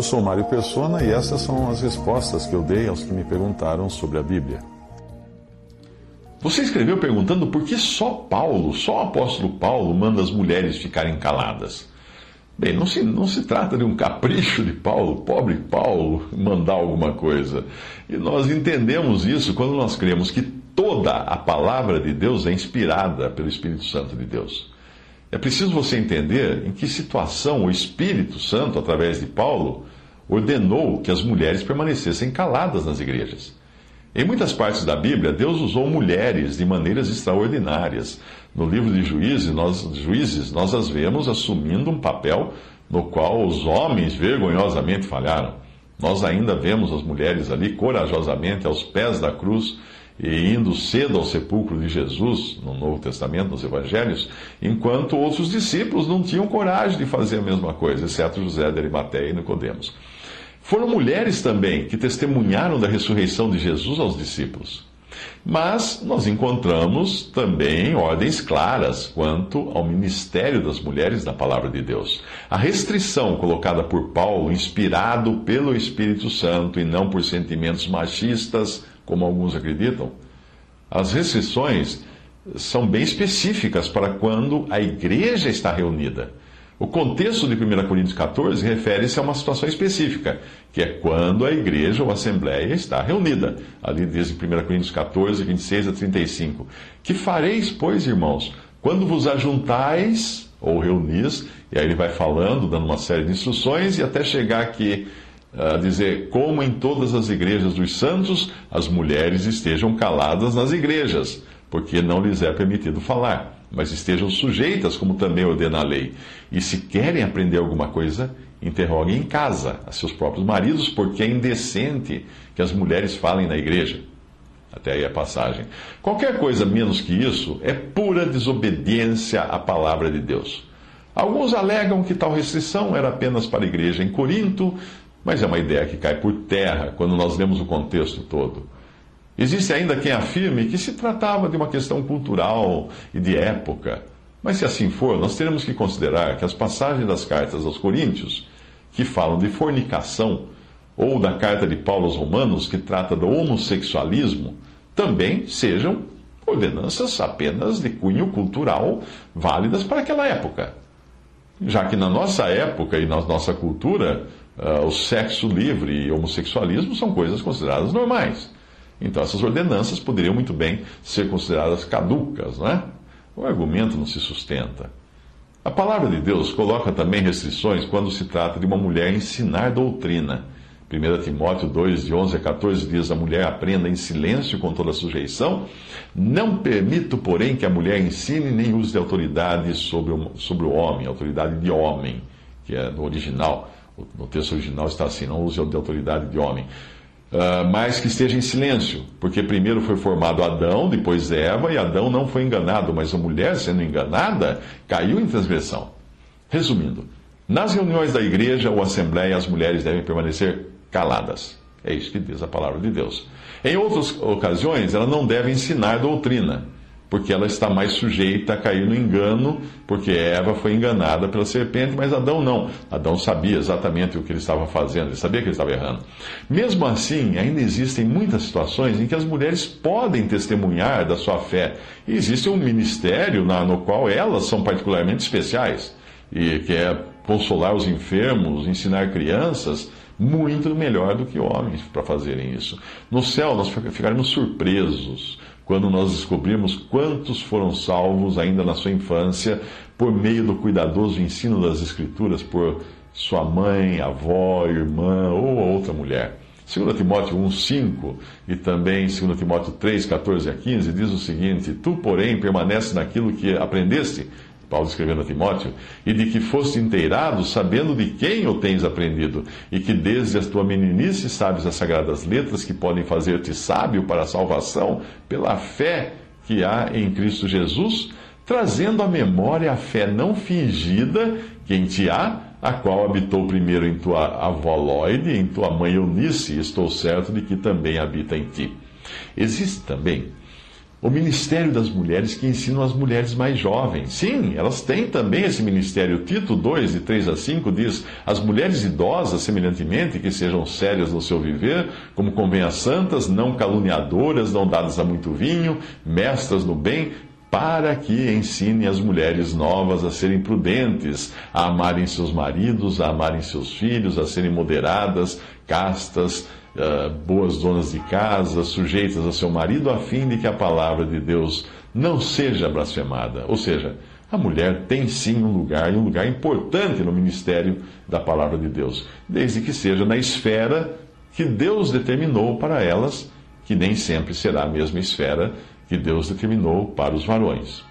Eu sou Mário Persona e essas são as respostas que eu dei aos que me perguntaram sobre a Bíblia. Você escreveu perguntando por que só Paulo, só o apóstolo Paulo, manda as mulheres ficarem caladas. Bem, não se, não se trata de um capricho de Paulo, pobre Paulo, mandar alguma coisa. E nós entendemos isso quando nós cremos que toda a palavra de Deus é inspirada pelo Espírito Santo de Deus. É preciso você entender em que situação o Espírito Santo, através de Paulo, ordenou que as mulheres permanecessem caladas nas igrejas. Em muitas partes da Bíblia, Deus usou mulheres de maneiras extraordinárias. No livro de Juízes nós, Juízes, nós as vemos assumindo um papel no qual os homens vergonhosamente falharam. Nós ainda vemos as mulheres ali corajosamente aos pés da cruz e indo cedo ao sepulcro de Jesus, no Novo Testamento, nos Evangelhos, enquanto outros discípulos não tinham coragem de fazer a mesma coisa, exceto José de Arimateia e Nicodemos. Foram mulheres também que testemunharam da ressurreição de Jesus aos discípulos. Mas nós encontramos também ordens claras quanto ao ministério das mulheres na palavra de Deus. A restrição colocada por Paulo, inspirado pelo Espírito Santo e não por sentimentos machistas, como alguns acreditam, as restrições são bem específicas para quando a igreja está reunida. O contexto de 1 Coríntios 14 refere-se a uma situação específica, que é quando a igreja ou a assembleia está reunida. Ali diz em 1 Coríntios 14, 26 a 35. Que fareis, pois, irmãos, quando vos ajuntais ou reunis, e aí ele vai falando, dando uma série de instruções, e até chegar aqui a dizer: como em todas as igrejas dos santos, as mulheres estejam caladas nas igrejas, porque não lhes é permitido falar mas estejam sujeitas, como também ordena a lei. E se querem aprender alguma coisa, interroguem em casa a seus próprios maridos, porque é indecente que as mulheres falem na igreja. Até aí a passagem. Qualquer coisa menos que isso é pura desobediência à palavra de Deus. Alguns alegam que tal restrição era apenas para a igreja em Corinto, mas é uma ideia que cai por terra quando nós lemos o contexto todo. Existe ainda quem afirme que se tratava de uma questão cultural e de época. Mas se assim for, nós teremos que considerar que as passagens das cartas aos Coríntios, que falam de fornicação, ou da carta de Paulo aos Romanos, que trata do homossexualismo, também sejam ordenanças apenas de cunho cultural válidas para aquela época. Já que na nossa época e na nossa cultura, uh, o sexo livre e homossexualismo são coisas consideradas normais. Então, essas ordenanças poderiam muito bem ser consideradas caducas, não é? O argumento não se sustenta. A palavra de Deus coloca também restrições quando se trata de uma mulher ensinar doutrina. 1 Timóteo 2, de 11 a 14 diz: A mulher aprenda em silêncio com toda sujeição. Não permito, porém, que a mulher ensine nem use de autoridade sobre o, sobre o homem, autoridade de homem, que é no original. No texto original está assim: não use de autoridade de homem Uh, mas que esteja em silêncio, porque primeiro foi formado Adão, depois Eva, e Adão não foi enganado, mas a mulher, sendo enganada, caiu em transgressão. Resumindo, nas reuniões da igreja ou assembleia, as mulheres devem permanecer caladas. É isso que diz a palavra de Deus. Em outras ocasiões, ela não deve ensinar doutrina porque ela está mais sujeita a cair no engano, porque Eva foi enganada pela serpente, mas Adão não. Adão sabia exatamente o que ele estava fazendo, ele sabia que ele estava errando. Mesmo assim, ainda existem muitas situações em que as mulheres podem testemunhar da sua fé. E existe um ministério na, no qual elas são particularmente especiais, e que é consolar os enfermos, ensinar crianças muito melhor do que homens para fazerem isso. No céu, nós ficaremos surpresos quando nós descobrimos quantos foram salvos ainda na sua infância por meio do cuidadoso ensino das Escrituras por sua mãe, avó, irmã ou outra mulher. 2 Timóteo 1,5 e também 2 Timóteo 3, 14 a 15 diz o seguinte: Tu, porém, permanece naquilo que aprendeste Paulo escrevendo a Timóteo, e de que foste inteirado, sabendo de quem o tens aprendido, e que desde a tua meninice sabes as sagradas letras que podem fazer-te sábio para a salvação pela fé que há em Cristo Jesus, trazendo à memória a fé não fingida que em ti há, a qual habitou primeiro em tua avó Loide, em tua mãe Eunice, estou certo de que também habita em ti. Existe também o ministério das mulheres que ensinam as mulheres mais jovens. Sim, elas têm também esse ministério. Tito 2, de 3 a 5, diz: As mulheres idosas, semelhantemente, que sejam sérias no seu viver, como convém a santas, não caluniadoras, não dadas a muito vinho, mestras no bem, para que ensine as mulheres novas a serem prudentes, a amarem seus maridos, a amarem seus filhos, a serem moderadas, castas, uh, boas donas de casa, sujeitas a seu marido, a fim de que a palavra de Deus não seja blasfemada. Ou seja, a mulher tem sim um lugar, e um lugar importante no ministério da palavra de Deus, desde que seja na esfera que Deus determinou para elas, que nem sempre será a mesma esfera que Deus determinou para os varões.